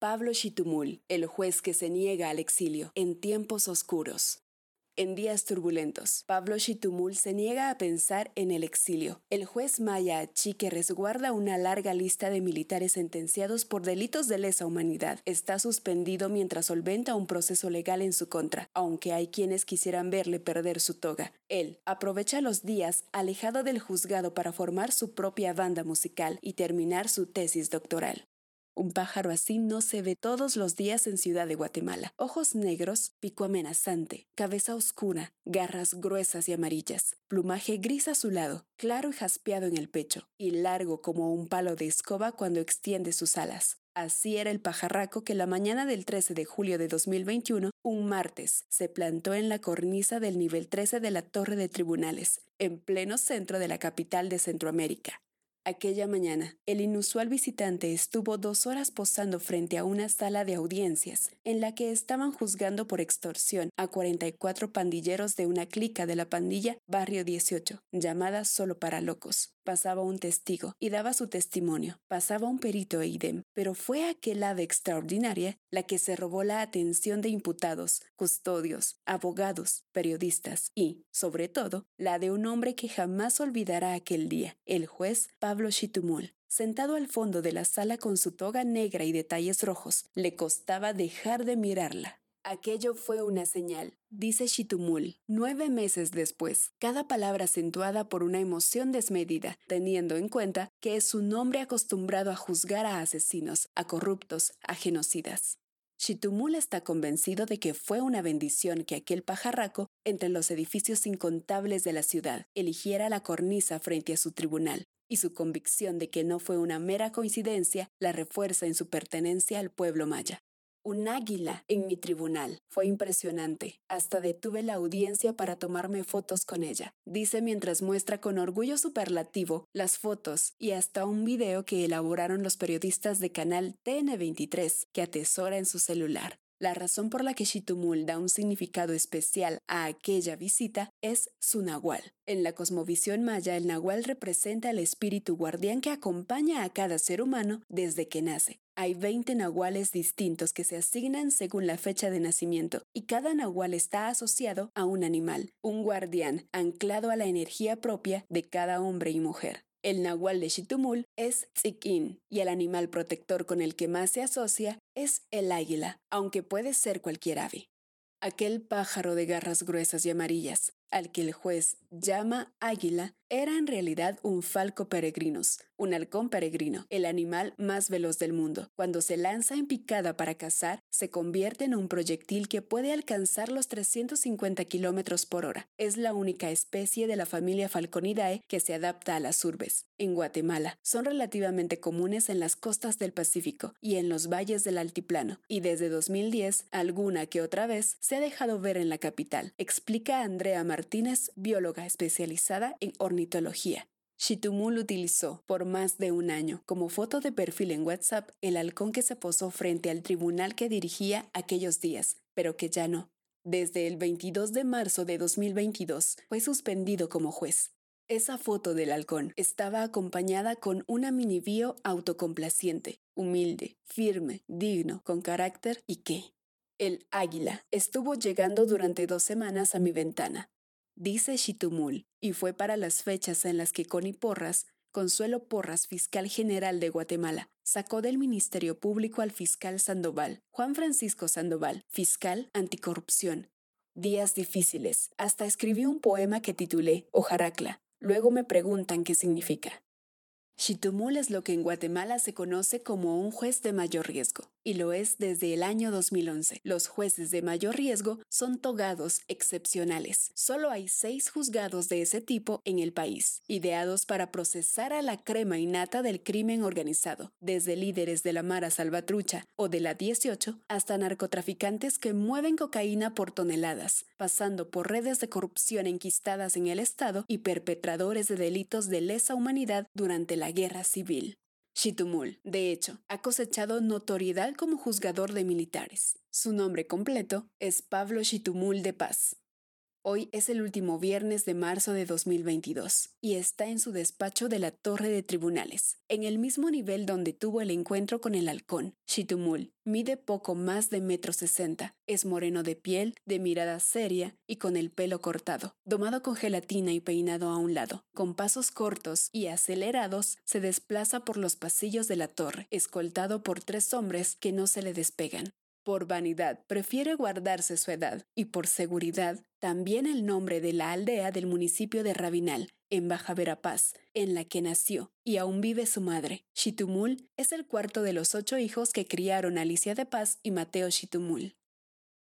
Pablo Chitumul, el juez que se niega al exilio en tiempos oscuros. En días turbulentos, Pablo Chitumul se niega a pensar en el exilio. El juez Maya Achi, que resguarda una larga lista de militares sentenciados por delitos de lesa humanidad, está suspendido mientras solventa un proceso legal en su contra, aunque hay quienes quisieran verle perder su toga. Él aprovecha los días alejado del juzgado para formar su propia banda musical y terminar su tesis doctoral. Un pájaro así no se ve todos los días en Ciudad de Guatemala. Ojos negros, pico amenazante, cabeza oscura, garras gruesas y amarillas, plumaje gris azulado, claro y jaspeado en el pecho, y largo como un palo de escoba cuando extiende sus alas. Así era el pajarraco que la mañana del 13 de julio de 2021, un martes, se plantó en la cornisa del nivel 13 de la Torre de Tribunales, en pleno centro de la capital de Centroamérica. Aquella mañana, el inusual visitante estuvo dos horas posando frente a una sala de audiencias en la que estaban juzgando por extorsión a 44 pandilleros de una clica de la pandilla Barrio 18, llamada Solo para Locos pasaba un testigo y daba su testimonio, pasaba un perito e idem, pero fue aquel ave extraordinaria la que se robó la atención de imputados, custodios, abogados, periodistas y, sobre todo, la de un hombre que jamás olvidará aquel día, el juez Pablo Chitumul. Sentado al fondo de la sala con su toga negra y detalles rojos, le costaba dejar de mirarla. Aquello fue una señal, dice Chitumul, nueve meses después, cada palabra acentuada por una emoción desmedida, teniendo en cuenta que es un hombre acostumbrado a juzgar a asesinos, a corruptos, a genocidas. Chitumul está convencido de que fue una bendición que aquel pajarraco, entre los edificios incontables de la ciudad, eligiera la cornisa frente a su tribunal, y su convicción de que no fue una mera coincidencia la refuerza en su pertenencia al pueblo maya un águila en mi tribunal. Fue impresionante. Hasta detuve la audiencia para tomarme fotos con ella. Dice mientras muestra con orgullo superlativo las fotos y hasta un video que elaboraron los periodistas de canal TN23 que atesora en su celular. La razón por la que Shitumul da un significado especial a aquella visita es su nahual. En la cosmovisión maya, el nahual representa al espíritu guardián que acompaña a cada ser humano desde que nace. Hay 20 nahuales distintos que se asignan según la fecha de nacimiento y cada nahual está asociado a un animal, un guardián anclado a la energía propia de cada hombre y mujer. El nahual de Chitumul es Tzikin y el animal protector con el que más se asocia es el águila, aunque puede ser cualquier ave. Aquel pájaro de garras gruesas y amarillas, al que el juez llama águila, era en realidad un falco peregrinos, un halcón peregrino, el animal más veloz del mundo. Cuando se lanza en picada para cazar, se convierte en un proyectil que puede alcanzar los 350 kilómetros por hora. Es la única especie de la familia Falconidae que se adapta a las urbes. En Guatemala, son relativamente comunes en las costas del Pacífico y en los valles del altiplano, y desde 2010, alguna que otra vez, se ha dejado ver en la capital, explica Andrea Martínez, bióloga especializada en ornitología. Shitumul utilizó por más de un año como foto de perfil en WhatsApp el halcón que se posó frente al tribunal que dirigía aquellos días, pero que ya no. Desde el 22 de marzo de 2022 fue suspendido como juez. Esa foto del halcón estaba acompañada con una mini bio autocomplaciente, humilde, firme, digno, con carácter y qué. El águila estuvo llegando durante dos semanas a mi ventana dice Shitumul, y fue para las fechas en las que Connie Porras, Consuelo Porras, fiscal general de Guatemala, sacó del Ministerio Público al fiscal Sandoval, Juan Francisco Sandoval, fiscal anticorrupción. Días difíciles. Hasta escribí un poema que titulé Ojaracla. Luego me preguntan qué significa. Chitumul es lo que en Guatemala se conoce como un juez de mayor riesgo. Y lo es desde el año 2011. Los jueces de mayor riesgo son togados excepcionales. Solo hay seis juzgados de ese tipo en el país, ideados para procesar a la crema innata del crimen organizado, desde líderes de la Mara Salvatrucha o de la 18 hasta narcotraficantes que mueven cocaína por toneladas, pasando por redes de corrupción enquistadas en el Estado y perpetradores de delitos de lesa humanidad durante la guerra civil. Shitumul, de hecho, ha cosechado notoriedad como juzgador de militares. Su nombre completo es Pablo Shitumul de Paz. Hoy es el último viernes de marzo de 2022 y está en su despacho de la Torre de Tribunales, en el mismo nivel donde tuvo el encuentro con el halcón. Shitumul mide poco más de metro sesenta, es moreno de piel, de mirada seria y con el pelo cortado, domado con gelatina y peinado a un lado. Con pasos cortos y acelerados se desplaza por los pasillos de la torre, escoltado por tres hombres que no se le despegan. Por vanidad prefiere guardarse su edad y por seguridad también el nombre de la aldea del municipio de Rabinal, en Baja Verapaz, en la que nació y aún vive su madre. Shitumul es el cuarto de los ocho hijos que criaron Alicia de Paz y Mateo Shitumul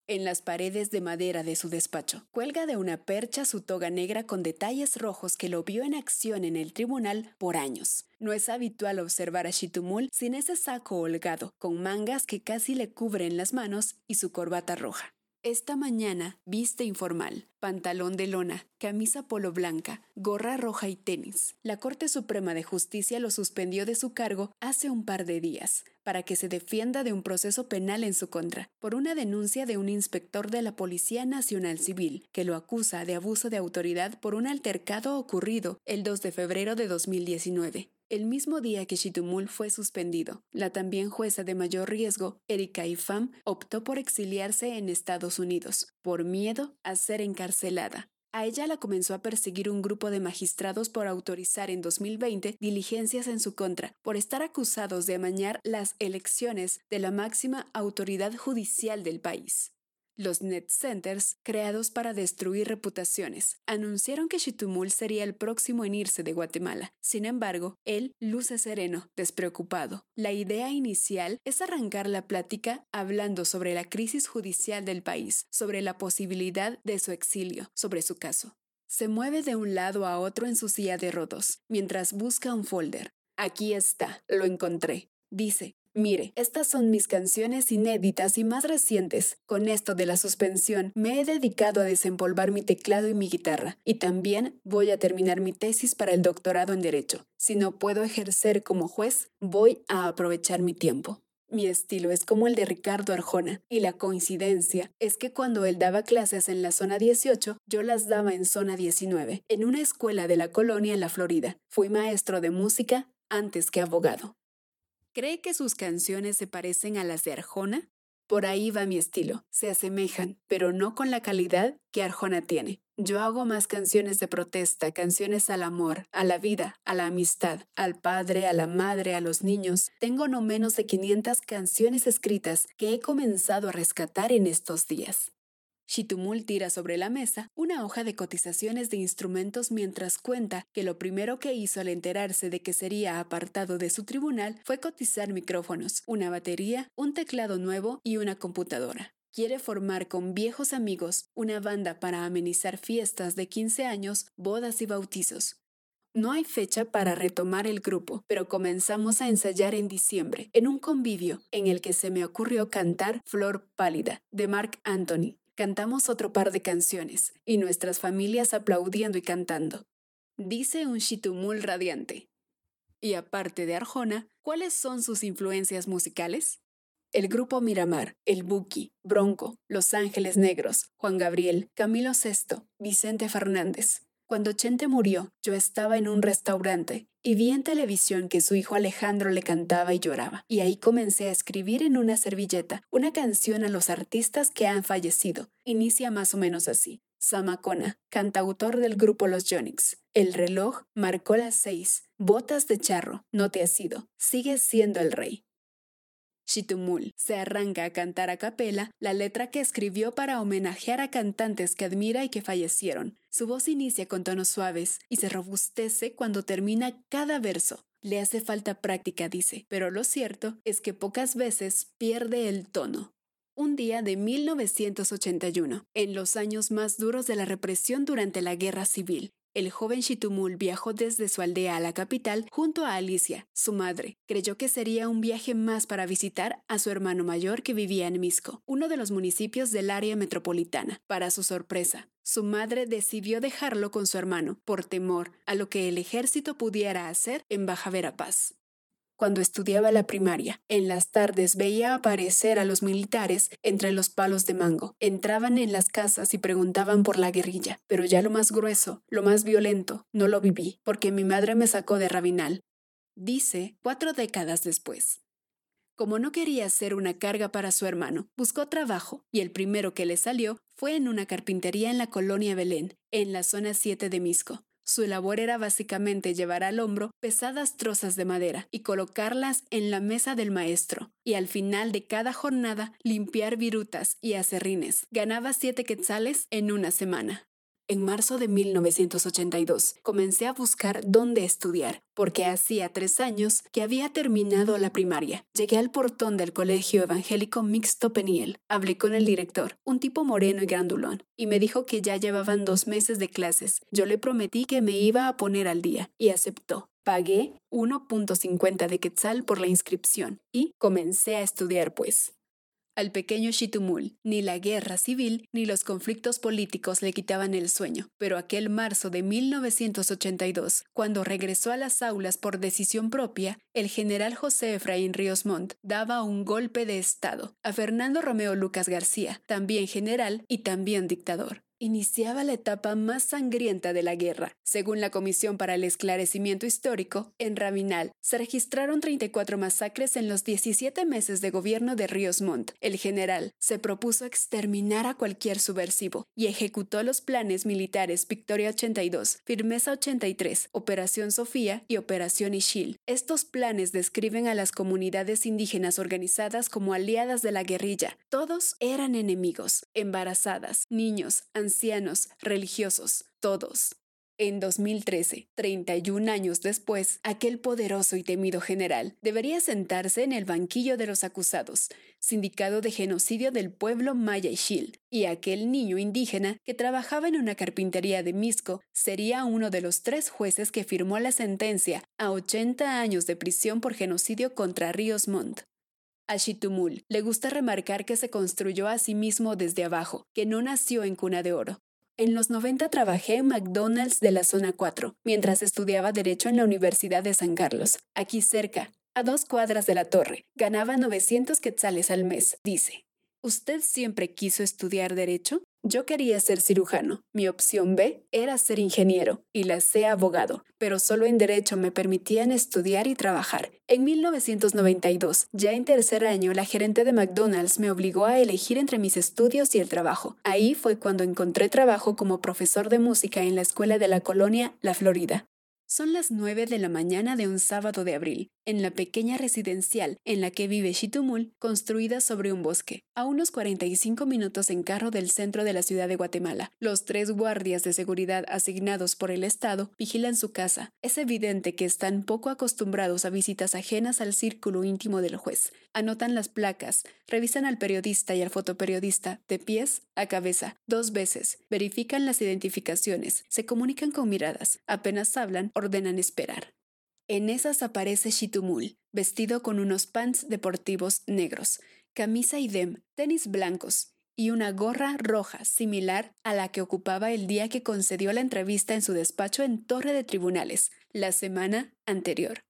en las paredes de madera de su despacho. Cuelga de una percha su toga negra con detalles rojos que lo vio en acción en el tribunal por años. No es habitual observar a Shitumul sin ese saco holgado, con mangas que casi le cubren las manos y su corbata roja. Esta mañana viste informal, pantalón de lona, camisa polo blanca, gorra roja y tenis. La Corte Suprema de Justicia lo suspendió de su cargo hace un par de días para que se defienda de un proceso penal en su contra por una denuncia de un inspector de la Policía Nacional Civil que lo acusa de abuso de autoridad por un altercado ocurrido el 2 de febrero de 2019 el mismo día que Shitumul fue suspendido. La también jueza de mayor riesgo, Erika Ifam, optó por exiliarse en Estados Unidos, por miedo a ser encarcelada. A ella la comenzó a perseguir un grupo de magistrados por autorizar en 2020 diligencias en su contra, por estar acusados de amañar las elecciones de la máxima autoridad judicial del país. Los Net Centers, creados para destruir reputaciones, anunciaron que Shitumul sería el próximo en irse de Guatemala. Sin embargo, él luce sereno, despreocupado. La idea inicial es arrancar la plática hablando sobre la crisis judicial del país, sobre la posibilidad de su exilio, sobre su caso. Se mueve de un lado a otro en su silla de rodos, mientras busca un folder. Aquí está, lo encontré. Dice, Mire, estas son mis canciones inéditas y más recientes. Con esto de la suspensión, me he dedicado a desempolvar mi teclado y mi guitarra. Y también voy a terminar mi tesis para el doctorado en Derecho. Si no puedo ejercer como juez, voy a aprovechar mi tiempo. Mi estilo es como el de Ricardo Arjona, y la coincidencia es que cuando él daba clases en la zona 18, yo las daba en zona 19, en una escuela de la colonia en la Florida. Fui maestro de música antes que abogado. ¿Cree que sus canciones se parecen a las de Arjona? Por ahí va mi estilo. Se asemejan, pero no con la calidad que Arjona tiene. Yo hago más canciones de protesta, canciones al amor, a la vida, a la amistad, al padre, a la madre, a los niños. Tengo no menos de 500 canciones escritas que he comenzado a rescatar en estos días. Shitumul tira sobre la mesa una hoja de cotizaciones de instrumentos mientras cuenta que lo primero que hizo al enterarse de que sería apartado de su tribunal fue cotizar micrófonos, una batería, un teclado nuevo y una computadora. Quiere formar con viejos amigos una banda para amenizar fiestas de 15 años, bodas y bautizos. No hay fecha para retomar el grupo, pero comenzamos a ensayar en diciembre, en un convivio en el que se me ocurrió cantar Flor Pálida, de Mark Anthony, Cantamos otro par de canciones, y nuestras familias aplaudiendo y cantando. Dice un Shitumul radiante. Y aparte de Arjona, ¿cuáles son sus influencias musicales? El grupo Miramar, El Buki, Bronco, Los Ángeles Negros, Juan Gabriel, Camilo VI, Vicente Fernández. Cuando Chente murió, yo estaba en un restaurante y vi en televisión que su hijo Alejandro le cantaba y lloraba. Y ahí comencé a escribir en una servilleta una canción a los artistas que han fallecido. Inicia más o menos así. Samacona, cantautor del grupo Los Yonix. El reloj marcó las seis. Botas de charro, no te has ido. Sigues siendo el rey. Shitumul se arranca a cantar a capela la letra que escribió para homenajear a cantantes que admira y que fallecieron. Su voz inicia con tonos suaves y se robustece cuando termina cada verso. Le hace falta práctica, dice, pero lo cierto es que pocas veces pierde el tono. Un día de 1981, en los años más duros de la represión durante la Guerra Civil, el joven Shitumul viajó desde su aldea a la capital junto a Alicia, su madre. Creyó que sería un viaje más para visitar a su hermano mayor que vivía en Misco, uno de los municipios del área metropolitana. Para su sorpresa, su madre decidió dejarlo con su hermano por temor a lo que el ejército pudiera hacer en Baja Verapaz. Cuando estudiaba la primaria, en las tardes veía aparecer a los militares entre los palos de mango. Entraban en las casas y preguntaban por la guerrilla, pero ya lo más grueso, lo más violento, no lo viví, porque mi madre me sacó de Rabinal. Dice cuatro décadas después. Como no quería ser una carga para su hermano, buscó trabajo y el primero que le salió fue en una carpintería en la colonia Belén, en la zona 7 de Misco. Su labor era básicamente llevar al hombro pesadas trozas de madera y colocarlas en la mesa del maestro, y al final de cada jornada limpiar virutas y acerrines. Ganaba siete quetzales en una semana. En marzo de 1982 comencé a buscar dónde estudiar, porque hacía tres años que había terminado la primaria. Llegué al portón del Colegio Evangélico Mixto Peniel. Hablé con el director, un tipo moreno y grandulón, y me dijo que ya llevaban dos meses de clases. Yo le prometí que me iba a poner al día, y aceptó. Pagué 1.50 de quetzal por la inscripción y comencé a estudiar pues. Al pequeño Shitumul, ni la guerra civil ni los conflictos políticos le quitaban el sueño, pero aquel marzo de 1982, cuando regresó a las aulas por decisión propia, el general José Efraín Ríos Montt daba un golpe de Estado a Fernando Romeo Lucas García, también general y también dictador iniciaba la etapa más sangrienta de la guerra. Según la Comisión para el Esclarecimiento Histórico, en Rabinal se registraron 34 masacres en los 17 meses de gobierno de Ríos Montt. El general se propuso exterminar a cualquier subversivo y ejecutó los planes militares Victoria 82, Firmeza 83, Operación Sofía y Operación Ishil. Estos planes describen a las comunidades indígenas organizadas como aliadas de la guerrilla. Todos eran enemigos, embarazadas, niños, ancianos, religiosos, todos. En 2013, 31 años después, aquel poderoso y temido general debería sentarse en el banquillo de los acusados, sindicado de genocidio del pueblo maya Ixil, y aquel niño indígena que trabajaba en una carpintería de Misco sería uno de los tres jueces que firmó la sentencia a 80 años de prisión por genocidio contra Ríos Montt. A Shitumul le gusta remarcar que se construyó a sí mismo desde abajo, que no nació en cuna de oro. En los 90 trabajé en McDonald's de la zona 4, mientras estudiaba Derecho en la Universidad de San Carlos, aquí cerca, a dos cuadras de la torre. Ganaba 900 quetzales al mes, dice. ¿Usted siempre quiso estudiar Derecho? Yo quería ser cirujano. Mi opción B era ser ingeniero y la C abogado, pero solo en derecho me permitían estudiar y trabajar. En 1992, ya en tercer año, la gerente de McDonald's me obligó a elegir entre mis estudios y el trabajo. Ahí fue cuando encontré trabajo como profesor de música en la escuela de la colonia La Florida. Son las 9 de la mañana de un sábado de abril, en la pequeña residencial en la que vive Shitumul, construida sobre un bosque, a unos 45 minutos en carro del centro de la ciudad de Guatemala. Los tres guardias de seguridad asignados por el Estado vigilan su casa. Es evidente que están poco acostumbrados a visitas ajenas al círculo íntimo del juez. Anotan las placas, revisan al periodista y al fotoperiodista de pies a cabeza, dos veces, verifican las identificaciones, se comunican con miradas, apenas hablan, ordenan esperar. En esas aparece Shitumul, vestido con unos pants deportivos negros, camisa idem, tenis blancos y una gorra roja similar a la que ocupaba el día que concedió la entrevista en su despacho en Torre de Tribunales, la semana anterior.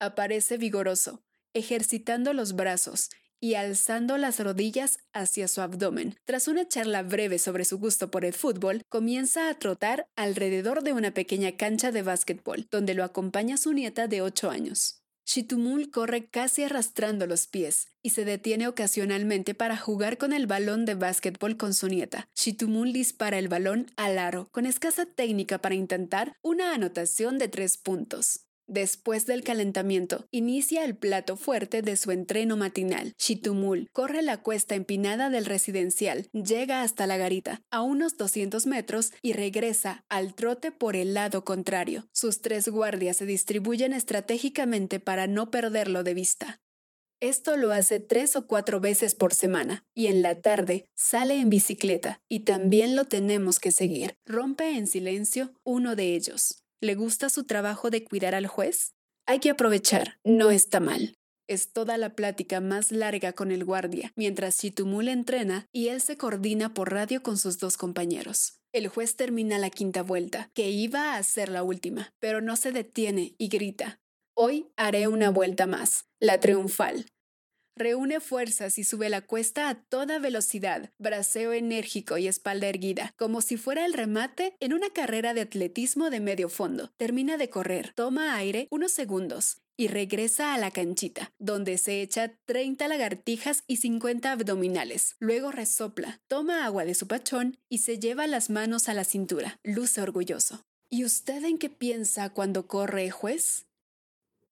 Aparece vigoroso, ejercitando los brazos y alzando las rodillas hacia su abdomen. Tras una charla breve sobre su gusto por el fútbol, comienza a trotar alrededor de una pequeña cancha de básquetbol, donde lo acompaña su nieta de 8 años. Shitumul corre casi arrastrando los pies y se detiene ocasionalmente para jugar con el balón de básquetbol con su nieta. Shitumul dispara el balón al aro con escasa técnica para intentar una anotación de tres puntos. Después del calentamiento, inicia el plato fuerte de su entreno matinal. Shitumul corre la cuesta empinada del residencial, llega hasta la garita, a unos 200 metros, y regresa al trote por el lado contrario. Sus tres guardias se distribuyen estratégicamente para no perderlo de vista. Esto lo hace tres o cuatro veces por semana y en la tarde sale en bicicleta y también lo tenemos que seguir. Rompe en silencio uno de ellos. ¿Le gusta su trabajo de cuidar al juez? Hay que aprovechar, no está mal. Es toda la plática más larga con el guardia, mientras Chitumul entrena y él se coordina por radio con sus dos compañeros. El juez termina la quinta vuelta, que iba a ser la última, pero no se detiene y grita, Hoy haré una vuelta más, la triunfal. Reúne fuerzas y sube la cuesta a toda velocidad, braceo enérgico y espalda erguida, como si fuera el remate en una carrera de atletismo de medio fondo. Termina de correr, toma aire unos segundos y regresa a la canchita, donde se echa 30 lagartijas y 50 abdominales. Luego resopla, toma agua de su pachón y se lleva las manos a la cintura. Luce orgulloso. ¿Y usted en qué piensa cuando corre, juez?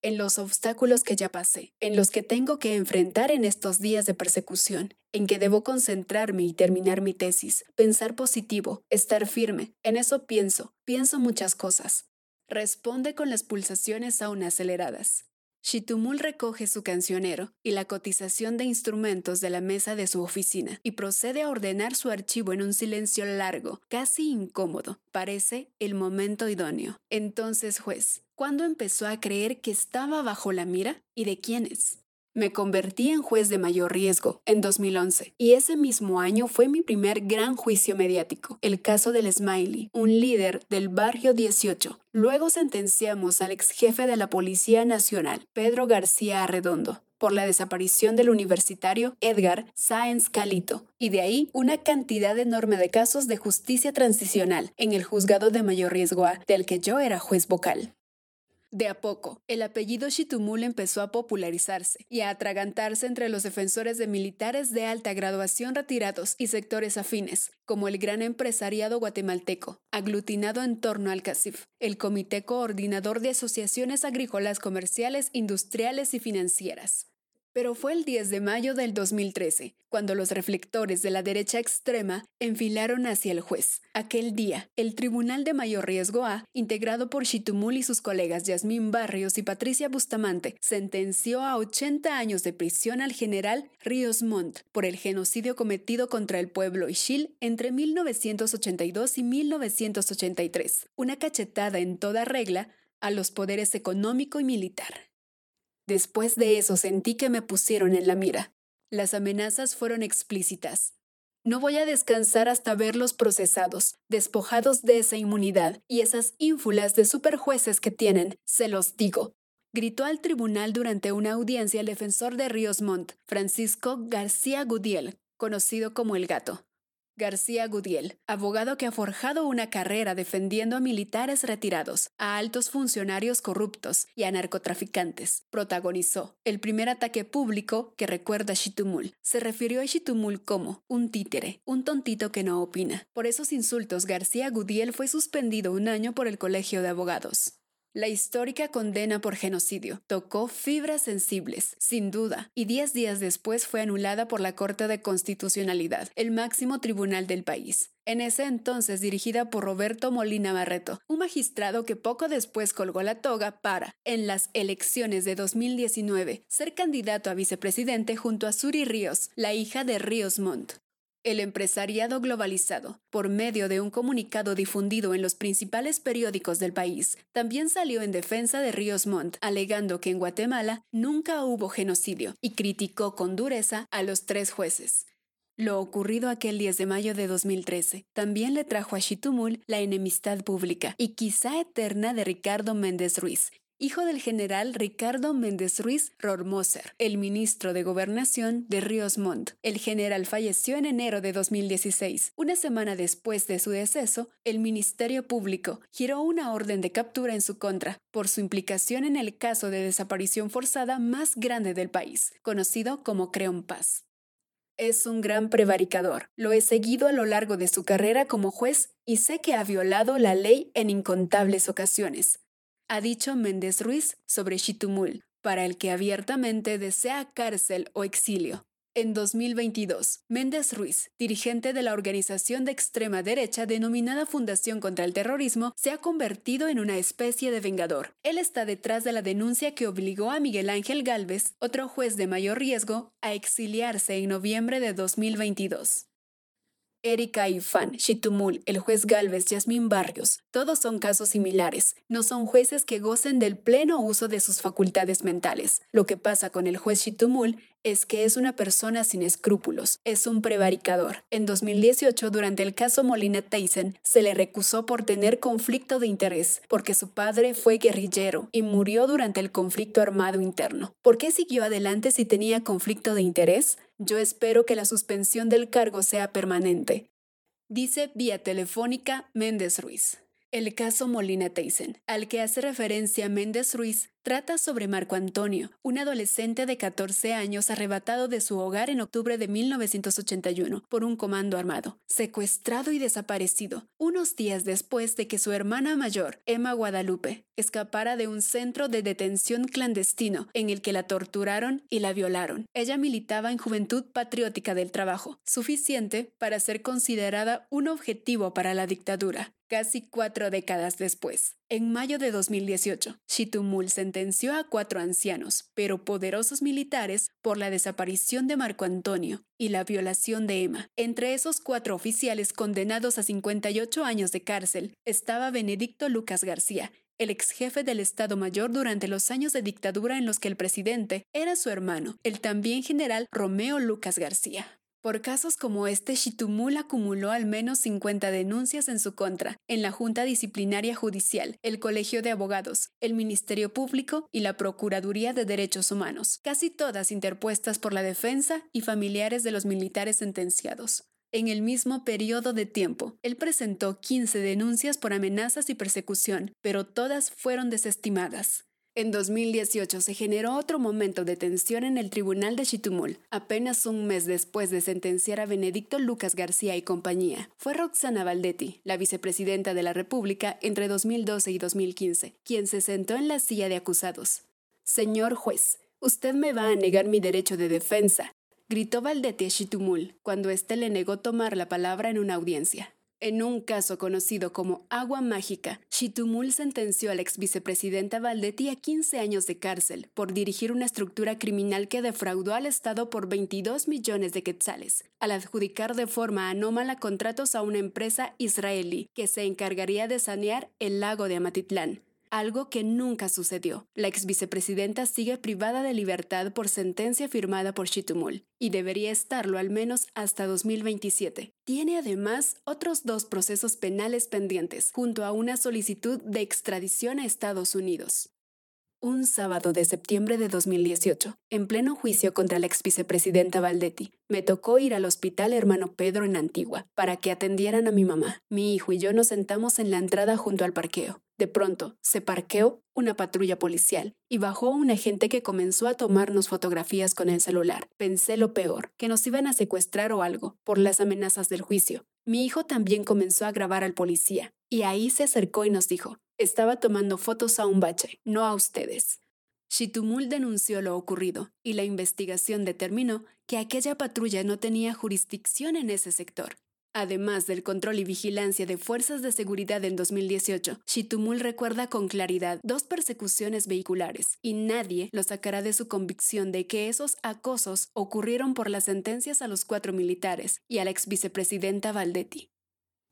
En los obstáculos que ya pasé, en los que tengo que enfrentar en estos días de persecución, en que debo concentrarme y terminar mi tesis, pensar positivo, estar firme. En eso pienso, pienso muchas cosas. Responde con las pulsaciones aún aceleradas. Shitumul recoge su cancionero y la cotización de instrumentos de la mesa de su oficina y procede a ordenar su archivo en un silencio largo, casi incómodo. Parece el momento idóneo. Entonces, juez, ¿cuándo empezó a creer que estaba bajo la mira y de quiénes? Me convertí en juez de mayor riesgo en 2011 y ese mismo año fue mi primer gran juicio mediático, el caso del Smiley, un líder del barrio 18. Luego sentenciamos al ex jefe de la Policía Nacional, Pedro García Arredondo, por la desaparición del universitario Edgar Sáenz Calito, y de ahí una cantidad enorme de casos de justicia transicional en el juzgado de mayor riesgo A, del que yo era juez vocal. De a poco, el apellido Shitumul empezó a popularizarse y a atragantarse entre los defensores de militares de alta graduación retirados y sectores afines, como el gran empresariado guatemalteco, aglutinado en torno al CACIF, el Comité Coordinador de Asociaciones Agrícolas Comerciales, Industriales y Financieras. Pero fue el 10 de mayo del 2013, cuando los reflectores de la derecha extrema enfilaron hacia el juez. Aquel día, el Tribunal de Mayor Riesgo A, integrado por Chitumul y sus colegas Yasmín Barrios y Patricia Bustamante, sentenció a 80 años de prisión al general Ríos Montt por el genocidio cometido contra el pueblo Ixil entre 1982 y 1983, una cachetada en toda regla a los poderes económico y militar. Después de eso sentí que me pusieron en la mira. Las amenazas fueron explícitas. No voy a descansar hasta verlos procesados, despojados de esa inmunidad y esas ínfulas de superjueces que tienen, se los digo. Gritó al tribunal durante una audiencia el defensor de Ríos Montt, Francisco García Gudiel, conocido como el gato. García Gudiel, abogado que ha forjado una carrera defendiendo a militares retirados, a altos funcionarios corruptos y a narcotraficantes, protagonizó el primer ataque público que recuerda a Shitumul. Se refirió a Shitumul como un títere, un tontito que no opina. Por esos insultos, García Gudiel fue suspendido un año por el Colegio de Abogados. La histórica condena por genocidio tocó fibras sensibles, sin duda, y diez días después fue anulada por la Corte de Constitucionalidad, el máximo tribunal del país. En ese entonces dirigida por Roberto Molina Barreto, un magistrado que poco después colgó la toga para, en las elecciones de 2019, ser candidato a vicepresidente junto a Suri Ríos, la hija de Ríos Montt el empresariado globalizado, por medio de un comunicado difundido en los principales periódicos del país, también salió en defensa de Ríos Montt, alegando que en Guatemala nunca hubo genocidio y criticó con dureza a los tres jueces. Lo ocurrido aquel 10 de mayo de 2013 también le trajo a Chitumul la enemistad pública y quizá eterna de Ricardo Méndez Ruiz, hijo del general Ricardo Méndez Ruiz Rormoser, el ministro de Gobernación de Ríos Montt. El general falleció en enero de 2016. Una semana después de su deceso, el Ministerio Público giró una orden de captura en su contra por su implicación en el caso de desaparición forzada más grande del país, conocido como Creón Paz. Es un gran prevaricador. Lo he seguido a lo largo de su carrera como juez y sé que ha violado la ley en incontables ocasiones. Ha dicho Méndez Ruiz sobre Chitumul, para el que abiertamente desea cárcel o exilio. En 2022, Méndez Ruiz, dirigente de la organización de extrema derecha denominada Fundación contra el Terrorismo, se ha convertido en una especie de vengador. Él está detrás de la denuncia que obligó a Miguel Ángel Galvez, otro juez de mayor riesgo, a exiliarse en noviembre de 2022. Erika Ifán, Chitumul, el juez Galvez, Yasmín Barrios, todos son casos similares. No son jueces que gocen del pleno uso de sus facultades mentales. Lo que pasa con el juez Chitumul es que es una persona sin escrúpulos, es un prevaricador. En 2018, durante el caso Molina Tyson, se le recusó por tener conflicto de interés, porque su padre fue guerrillero y murió durante el conflicto armado interno. ¿Por qué siguió adelante si tenía conflicto de interés? Yo espero que la suspensión del cargo sea permanente. Dice vía telefónica Méndez Ruiz. El caso Molina Tyson, al que hace referencia Méndez Ruiz, Trata sobre Marco Antonio, un adolescente de 14 años arrebatado de su hogar en octubre de 1981 por un comando armado, secuestrado y desaparecido, unos días después de que su hermana mayor, Emma Guadalupe, escapara de un centro de detención clandestino en el que la torturaron y la violaron. Ella militaba en Juventud Patriótica del Trabajo, suficiente para ser considerada un objetivo para la dictadura casi cuatro décadas después. En mayo de 2018, Chitumul a cuatro ancianos, pero poderosos militares, por la desaparición de Marco Antonio y la violación de Emma. Entre esos cuatro oficiales condenados a 58 años de cárcel estaba Benedicto Lucas García, el ex jefe del Estado Mayor durante los años de dictadura en los que el presidente era su hermano, el también general Romeo Lucas García. Por casos como este, Chitumul acumuló al menos 50 denuncias en su contra en la Junta Disciplinaria Judicial, el Colegio de Abogados, el Ministerio Público y la Procuraduría de Derechos Humanos, casi todas interpuestas por la defensa y familiares de los militares sentenciados. En el mismo periodo de tiempo, él presentó 15 denuncias por amenazas y persecución, pero todas fueron desestimadas. En 2018 se generó otro momento de tensión en el tribunal de Chitumul, apenas un mes después de sentenciar a Benedicto Lucas García y compañía. Fue Roxana Valdetti, la vicepresidenta de la República entre 2012 y 2015, quien se sentó en la silla de acusados. Señor juez, usted me va a negar mi derecho de defensa, gritó Valdetti a Chitumul cuando éste le negó tomar la palabra en una audiencia. En un caso conocido como Agua Mágica, Chitumul sentenció a la ex vicepresidenta Valdetti a 15 años de cárcel por dirigir una estructura criminal que defraudó al Estado por 22 millones de quetzales, al adjudicar de forma anómala contratos a una empresa israelí que se encargaría de sanear el lago de Amatitlán algo que nunca sucedió. La ex vicepresidenta sigue privada de libertad por sentencia firmada por Chitumul y debería estarlo al menos hasta 2027. Tiene además otros dos procesos penales pendientes, junto a una solicitud de extradición a Estados Unidos. Un sábado de septiembre de 2018, en pleno juicio contra la ex vicepresidenta Valdetti, me tocó ir al hospital hermano Pedro en Antigua para que atendieran a mi mamá. Mi hijo y yo nos sentamos en la entrada junto al parqueo. De pronto, se parqueó una patrulla policial y bajó un agente que comenzó a tomarnos fotografías con el celular. Pensé lo peor, que nos iban a secuestrar o algo, por las amenazas del juicio. Mi hijo también comenzó a grabar al policía, y ahí se acercó y nos dijo, estaba tomando fotos a un bache, no a ustedes. Chitumul denunció lo ocurrido y la investigación determinó que aquella patrulla no tenía jurisdicción en ese sector Además del control y vigilancia de fuerzas de seguridad en 2018, Chitumul recuerda con claridad dos persecuciones vehiculares, y nadie lo sacará de su convicción de que esos acosos ocurrieron por las sentencias a los cuatro militares y a la ex vicepresidenta Valdetti.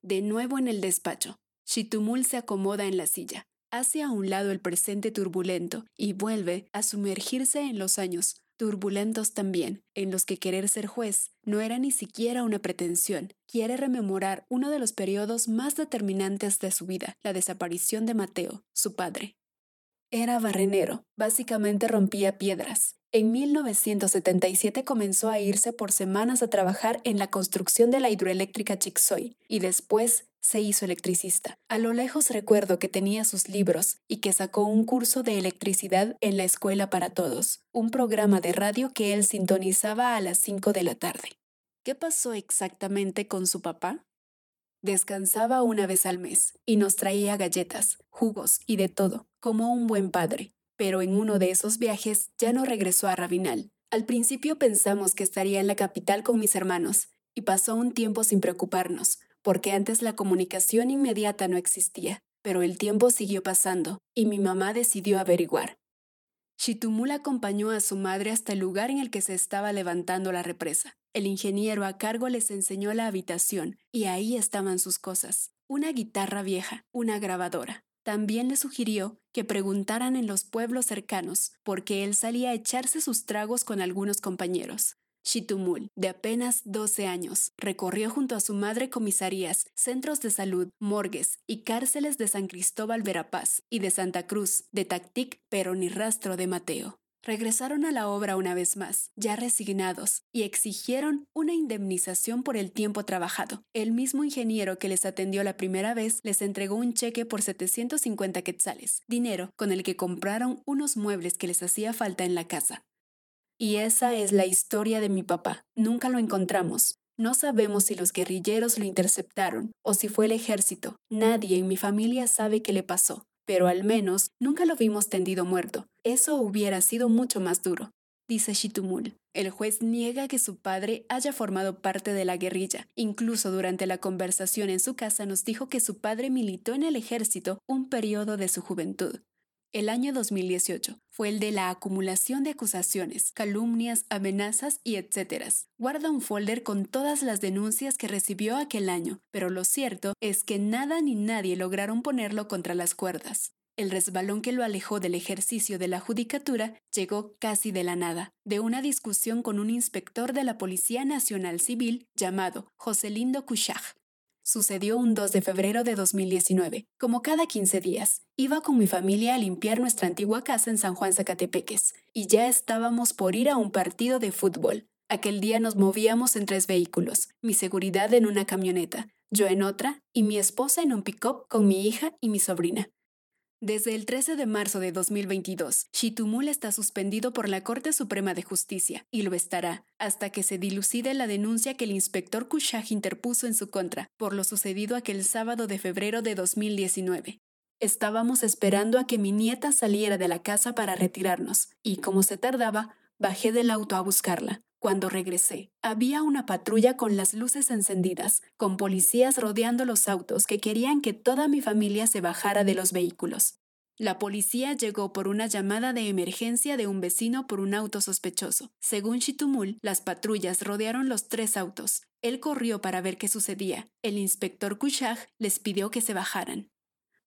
De nuevo en el despacho, Chitumul se acomoda en la silla, hace a un lado el presente turbulento y vuelve a sumergirse en los años, turbulentos también, en los que querer ser juez no era ni siquiera una pretensión. Quiere rememorar uno de los periodos más determinantes de su vida, la desaparición de Mateo, su padre. Era barrenero, básicamente rompía piedras. En 1977 comenzó a irse por semanas a trabajar en la construcción de la hidroeléctrica Chixoy y después se hizo electricista. A lo lejos recuerdo que tenía sus libros y que sacó un curso de electricidad en la Escuela para Todos, un programa de radio que él sintonizaba a las 5 de la tarde. ¿Qué pasó exactamente con su papá? Descansaba una vez al mes y nos traía galletas, jugos y de todo, como un buen padre. Pero en uno de esos viajes ya no regresó a Rabinal. Al principio pensamos que estaría en la capital con mis hermanos, y pasó un tiempo sin preocuparnos, porque antes la comunicación inmediata no existía. Pero el tiempo siguió pasando, y mi mamá decidió averiguar. Shitumul acompañó a su madre hasta el lugar en el que se estaba levantando la represa. El ingeniero a cargo les enseñó la habitación y ahí estaban sus cosas. Una guitarra vieja, una grabadora. También le sugirió que preguntaran en los pueblos cercanos, porque él salía a echarse sus tragos con algunos compañeros. Shitumul, de apenas 12 años, recorrió junto a su madre comisarías, centros de salud, morgues y cárceles de San Cristóbal Verapaz y de Santa Cruz, de Tactic, pero ni rastro de Mateo. Regresaron a la obra una vez más, ya resignados, y exigieron una indemnización por el tiempo trabajado. El mismo ingeniero que les atendió la primera vez les entregó un cheque por 750 quetzales, dinero con el que compraron unos muebles que les hacía falta en la casa. Y esa es la historia de mi papá. Nunca lo encontramos. No sabemos si los guerrilleros lo interceptaron o si fue el ejército. Nadie en mi familia sabe qué le pasó, pero al menos nunca lo vimos tendido muerto. Eso hubiera sido mucho más duro. Dice Shitumul. El juez niega que su padre haya formado parte de la guerrilla. Incluso durante la conversación en su casa nos dijo que su padre militó en el ejército un periodo de su juventud. El año 2018 fue el de la acumulación de acusaciones, calumnias, amenazas y etcétera. Guarda un folder con todas las denuncias que recibió aquel año, pero lo cierto es que nada ni nadie lograron ponerlo contra las cuerdas. El resbalón que lo alejó del ejercicio de la judicatura llegó casi de la nada, de una discusión con un inspector de la Policía Nacional Civil llamado Joselindo Cuchaj, Sucedió un 2 de febrero de 2019. Como cada 15 días, iba con mi familia a limpiar nuestra antigua casa en San Juan Zacatepeques, y ya estábamos por ir a un partido de fútbol. Aquel día nos movíamos en tres vehículos, mi seguridad en una camioneta, yo en otra y mi esposa en un pick-up con mi hija y mi sobrina. Desde el 13 de marzo de 2022, Shitumul está suspendido por la Corte Suprema de Justicia y lo estará hasta que se dilucide la denuncia que el inspector Kushag interpuso en su contra por lo sucedido aquel sábado de febrero de 2019. Estábamos esperando a que mi nieta saliera de la casa para retirarnos y, como se tardaba, bajé del auto a buscarla. Cuando regresé, había una patrulla con las luces encendidas, con policías rodeando los autos que querían que toda mi familia se bajara de los vehículos. La policía llegó por una llamada de emergencia de un vecino por un auto sospechoso. Según Chitumul, las patrullas rodearon los tres autos. Él corrió para ver qué sucedía. El inspector Kushag les pidió que se bajaran.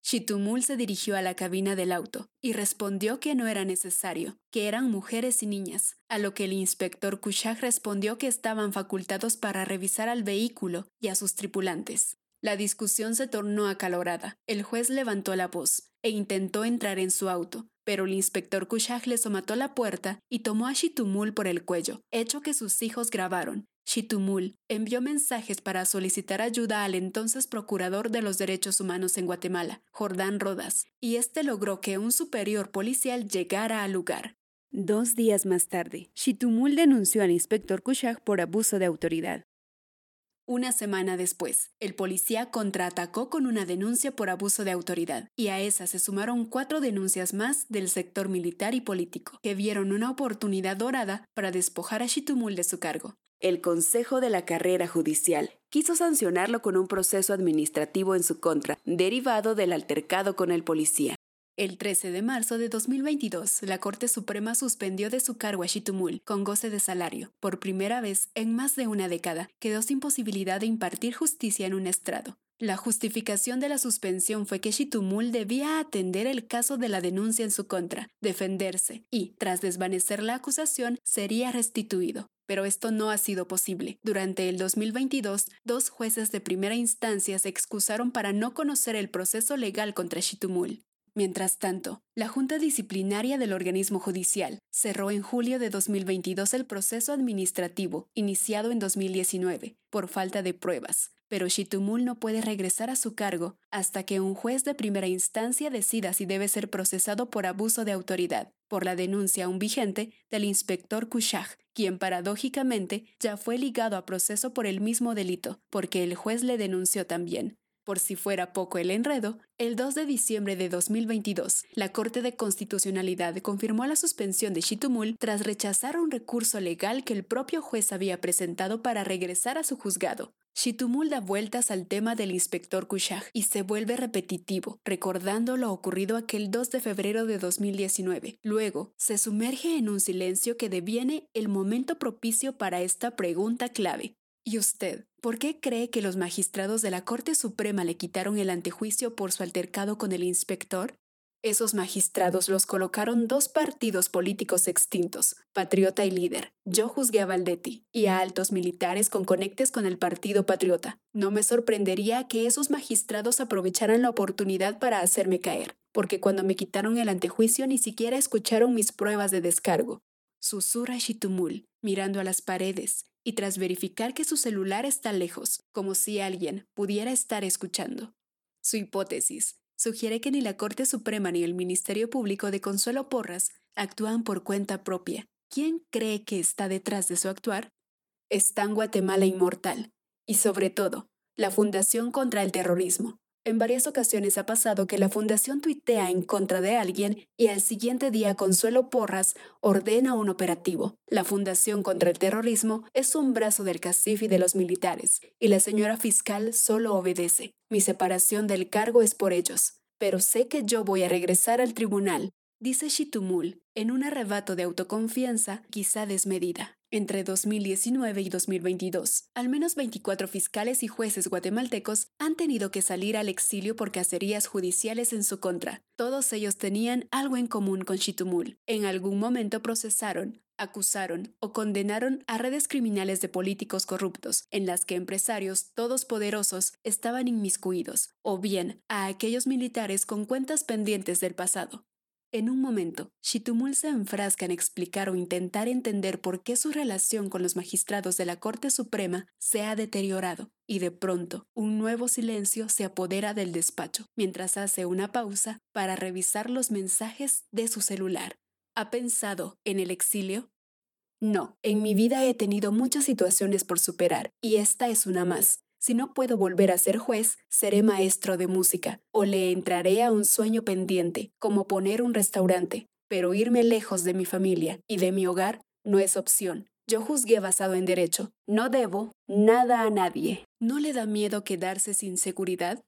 Shitumul se dirigió a la cabina del auto y respondió que no era necesario, que eran mujeres y niñas, a lo que el inspector Kushag respondió que estaban facultados para revisar al vehículo y a sus tripulantes. La discusión se tornó acalorada. El juez levantó la voz e intentó entrar en su auto, pero el inspector Kushag le somató la puerta y tomó a Shitumul por el cuello, hecho que sus hijos grabaron, Chitumul envió mensajes para solicitar ayuda al entonces procurador de los derechos humanos en Guatemala, Jordán Rodas, y este logró que un superior policial llegara al lugar. Dos días más tarde, Chitumul denunció al inspector Kushag por abuso de autoridad. Una semana después, el policía contraatacó con una denuncia por abuso de autoridad, y a esa se sumaron cuatro denuncias más del sector militar y político, que vieron una oportunidad dorada para despojar a Chitumul de su cargo. El Consejo de la Carrera Judicial quiso sancionarlo con un proceso administrativo en su contra, derivado del altercado con el policía. El 13 de marzo de 2022, la Corte Suprema suspendió de su cargo a Shitumul con goce de salario. Por primera vez en más de una década, quedó sin posibilidad de impartir justicia en un estrado. La justificación de la suspensión fue que Shitumul debía atender el caso de la denuncia en su contra, defenderse y, tras desvanecer la acusación, sería restituido. Pero esto no ha sido posible. Durante el 2022, dos jueces de primera instancia se excusaron para no conocer el proceso legal contra Shitumul. Mientras tanto, la Junta Disciplinaria del organismo judicial cerró en julio de 2022 el proceso administrativo iniciado en 2019 por falta de pruebas, pero Shitumul no puede regresar a su cargo hasta que un juez de primera instancia decida si debe ser procesado por abuso de autoridad, por la denuncia aún vigente del inspector Kushag, quien paradójicamente ya fue ligado a proceso por el mismo delito, porque el juez le denunció también. Por si fuera poco el enredo, el 2 de diciembre de 2022, la Corte de Constitucionalidad confirmó la suspensión de Shitumul tras rechazar un recurso legal que el propio juez había presentado para regresar a su juzgado. Shitumul da vueltas al tema del inspector Kushag y se vuelve repetitivo, recordando lo ocurrido aquel 2 de febrero de 2019. Luego, se sumerge en un silencio que deviene el momento propicio para esta pregunta clave. ¿Y usted, por qué cree que los magistrados de la Corte Suprema le quitaron el antejuicio por su altercado con el inspector? Esos magistrados los colocaron dos partidos políticos extintos, Patriota y Líder. Yo juzgué a Valdetti y a altos militares con conectes con el Partido Patriota. No me sorprendería que esos magistrados aprovecharan la oportunidad para hacerme caer, porque cuando me quitaron el antejuicio ni siquiera escucharon mis pruebas de descargo. Susurra Shitumul, mirando a las paredes, y tras verificar que su celular está lejos, como si alguien pudiera estar escuchando. Su hipótesis sugiere que ni la Corte Suprema ni el Ministerio Público de Consuelo Porras actúan por cuenta propia. ¿Quién cree que está detrás de su actuar? Están Guatemala Inmortal y sobre todo, la Fundación contra el Terrorismo, en varias ocasiones ha pasado que la fundación tuitea en contra de alguien y al siguiente día Consuelo Porras ordena un operativo. La Fundación contra el Terrorismo es un brazo del CACIF y de los militares, y la señora fiscal solo obedece. Mi separación del cargo es por ellos, pero sé que yo voy a regresar al tribunal, dice Shitumul, en un arrebato de autoconfianza quizá desmedida. Entre 2019 y 2022, al menos 24 fiscales y jueces guatemaltecos han tenido que salir al exilio por cacerías judiciales en su contra. Todos ellos tenían algo en común con Chitumul. En algún momento procesaron, acusaron o condenaron a redes criminales de políticos corruptos, en las que empresarios todos poderosos estaban inmiscuidos, o bien a aquellos militares con cuentas pendientes del pasado. En un momento, Shitumul se enfrasca en explicar o intentar entender por qué su relación con los magistrados de la Corte Suprema se ha deteriorado, y de pronto un nuevo silencio se apodera del despacho, mientras hace una pausa para revisar los mensajes de su celular. ¿Ha pensado en el exilio? No, en mi vida he tenido muchas situaciones por superar, y esta es una más. Si no puedo volver a ser juez, seré maestro de música, o le entraré a un sueño pendiente, como poner un restaurante. Pero irme lejos de mi familia y de mi hogar no es opción. Yo juzgué basado en derecho. No debo nada a nadie. ¿No le da miedo quedarse sin seguridad?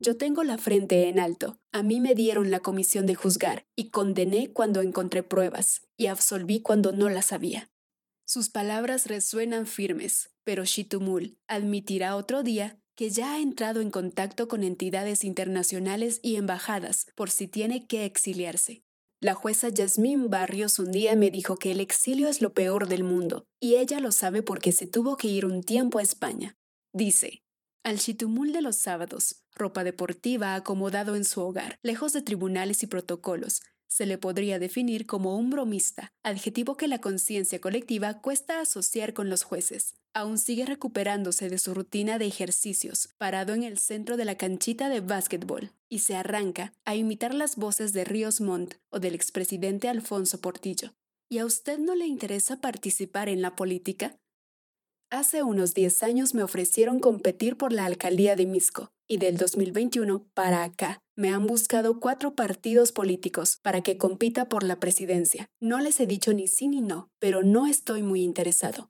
Yo tengo la frente en alto. A mí me dieron la comisión de juzgar y condené cuando encontré pruebas y absolví cuando no las había. Sus palabras resuenan firmes, pero Shitumul admitirá otro día que ya ha entrado en contacto con entidades internacionales y embajadas por si tiene que exiliarse. La jueza Yasmín Barrios un día me dijo que el exilio es lo peor del mundo, y ella lo sabe porque se tuvo que ir un tiempo a España. Dice, al chitumul de los sábados, ropa deportiva acomodado en su hogar, lejos de tribunales y protocolos, se le podría definir como un bromista, adjetivo que la conciencia colectiva cuesta asociar con los jueces. Aún sigue recuperándose de su rutina de ejercicios, parado en el centro de la canchita de básquetbol, y se arranca a imitar las voces de Ríos Montt o del expresidente Alfonso Portillo. ¿Y a usted no le interesa participar en la política? Hace unos 10 años me ofrecieron competir por la alcaldía de Misco y del 2021 para acá me han buscado cuatro partidos políticos para que compita por la presidencia. No les he dicho ni sí ni no, pero no estoy muy interesado.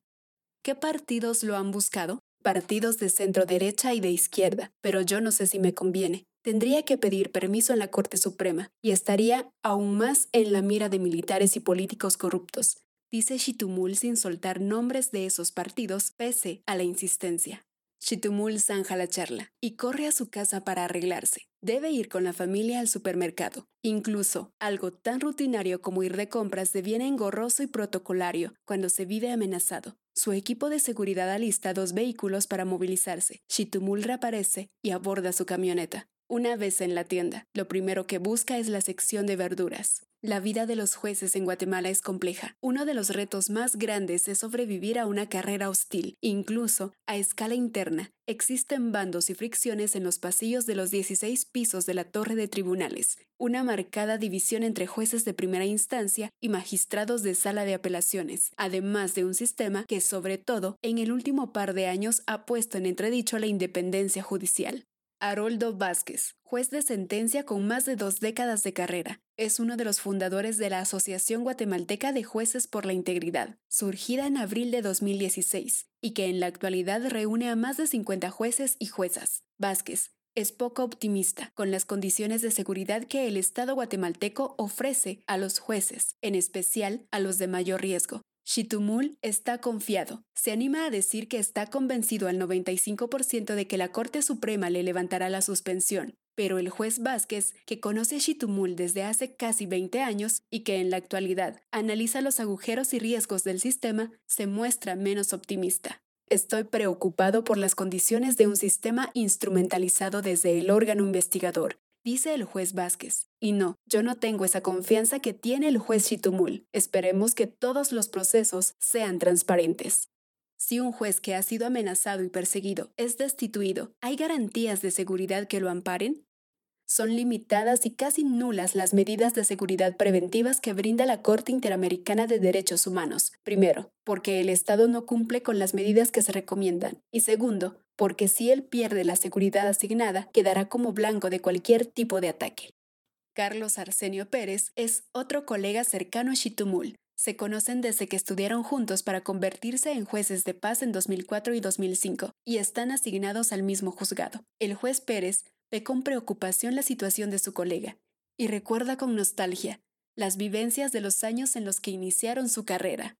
¿Qué partidos lo han buscado? Partidos de centro derecha y de izquierda, pero yo no sé si me conviene. Tendría que pedir permiso en la Corte Suprema y estaría aún más en la mira de militares y políticos corruptos, dice Shitumul sin soltar nombres de esos partidos pese a la insistencia. Shitumul zanja la charla y corre a su casa para arreglarse. Debe ir con la familia al supermercado. Incluso, algo tan rutinario como ir de compras deviene engorroso y protocolario cuando se vive amenazado. Su equipo de seguridad alista dos vehículos para movilizarse. Shitumul reaparece y aborda su camioneta. Una vez en la tienda, lo primero que busca es la sección de verduras. La vida de los jueces en Guatemala es compleja. Uno de los retos más grandes es sobrevivir a una carrera hostil, incluso a escala interna. Existen bandos y fricciones en los pasillos de los 16 pisos de la torre de tribunales, una marcada división entre jueces de primera instancia y magistrados de sala de apelaciones, además de un sistema que sobre todo en el último par de años ha puesto en entredicho la independencia judicial. Haroldo Vázquez, juez de sentencia con más de dos décadas de carrera. Es uno de los fundadores de la Asociación Guatemalteca de Jueces por la Integridad, surgida en abril de 2016, y que en la actualidad reúne a más de 50 jueces y juezas. Vázquez es poco optimista con las condiciones de seguridad que el Estado guatemalteco ofrece a los jueces, en especial a los de mayor riesgo, Shitumul está confiado. Se anima a decir que está convencido al 95% de que la Corte Suprema le levantará la suspensión, pero el juez Vázquez, que conoce a Shitumul desde hace casi 20 años y que en la actualidad analiza los agujeros y riesgos del sistema, se muestra menos optimista. Estoy preocupado por las condiciones de un sistema instrumentalizado desde el órgano investigador, dice el juez Vázquez. Y no, yo no tengo esa confianza que tiene el juez Chitumul. Esperemos que todos los procesos sean transparentes. Si un juez que ha sido amenazado y perseguido es destituido, ¿hay garantías de seguridad que lo amparen? Son limitadas y casi nulas las medidas de seguridad preventivas que brinda la Corte Interamericana de Derechos Humanos. Primero, porque el Estado no cumple con las medidas que se recomiendan. Y segundo, porque si él pierde la seguridad asignada, quedará como blanco de cualquier tipo de ataque. Carlos Arsenio Pérez es otro colega cercano a Chitumul. Se conocen desde que estudiaron juntos para convertirse en jueces de paz en 2004 y 2005 y están asignados al mismo juzgado. El juez Pérez ve con preocupación la situación de su colega y recuerda con nostalgia las vivencias de los años en los que iniciaron su carrera.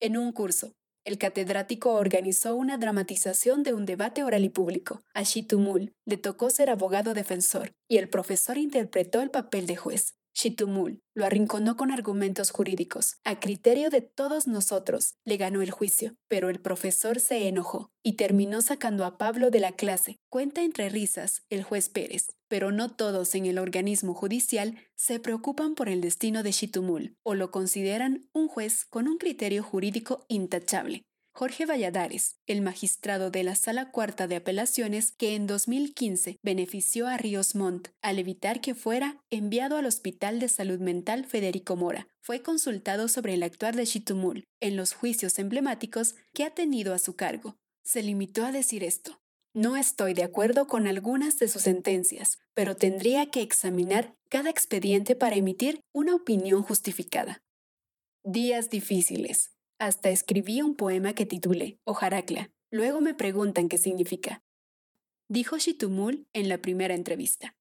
En un curso, el catedrático organizó una dramatización de un debate oral y público. A Shitumul le tocó ser abogado defensor y el profesor interpretó el papel de juez. Shitumul lo arrinconó con argumentos jurídicos. A criterio de todos nosotros, le ganó el juicio, pero el profesor se enojó y terminó sacando a Pablo de la clase. Cuenta entre risas el juez Pérez, pero no todos en el organismo judicial se preocupan por el destino de Shitumul o lo consideran un juez con un criterio jurídico intachable. Jorge Valladares, el magistrado de la Sala Cuarta de Apelaciones que en 2015 benefició a Ríos Montt al evitar que fuera enviado al Hospital de Salud Mental Federico Mora, fue consultado sobre el actuar de Chitumul en los juicios emblemáticos que ha tenido a su cargo. Se limitó a decir esto. No estoy de acuerdo con algunas de sus sentencias, pero tendría que examinar cada expediente para emitir una opinión justificada. Días difíciles. Hasta escribí un poema que titulé Ojaracla. Luego me preguntan qué significa. Dijo Shitumul en la primera entrevista.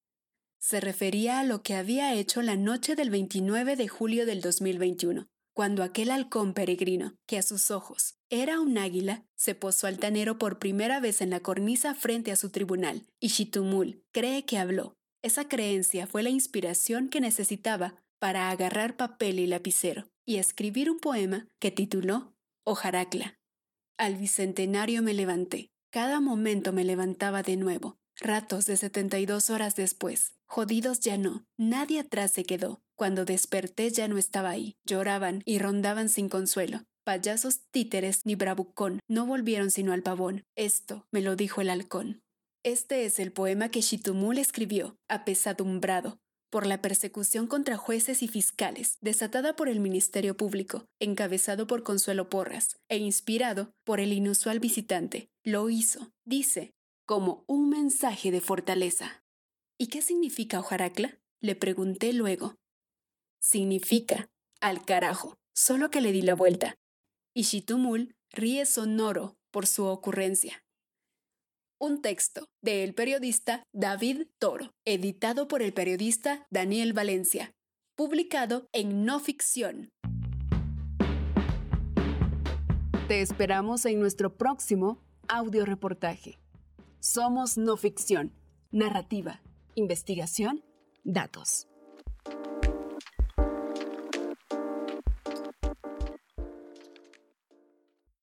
Se refería a lo que había hecho la noche del 29 de julio del 2021, cuando aquel halcón peregrino, que a sus ojos era un águila, se posó altanero por primera vez en la cornisa frente a su tribunal, y Shitumul cree que habló. Esa creencia fue la inspiración que necesitaba para agarrar papel y lapicero y escribir un poema que tituló Ojaracla. Al bicentenario me levanté. Cada momento me levantaba de nuevo. Ratos de 72 horas después. Jodidos ya no. Nadie atrás se quedó. Cuando desperté ya no estaba ahí. Lloraban y rondaban sin consuelo. Payasos títeres ni bravucón no volvieron sino al pavón. Esto me lo dijo el halcón. Este es el poema que Shitumul escribió, apesadumbrado, por la persecución contra jueces y fiscales, desatada por el Ministerio Público, encabezado por Consuelo Porras, e inspirado por el inusual visitante. Lo hizo, dice, como un mensaje de fortaleza. ¿Y qué significa Ojaracla? Le pregunté luego. Significa, al carajo, solo que le di la vuelta. Y Shitumul ríe sonoro por su ocurrencia un texto del periodista David Toro, editado por el periodista Daniel Valencia, publicado en No Ficción. Te esperamos en nuestro próximo audio reportaje. Somos No Ficción, narrativa, investigación, datos.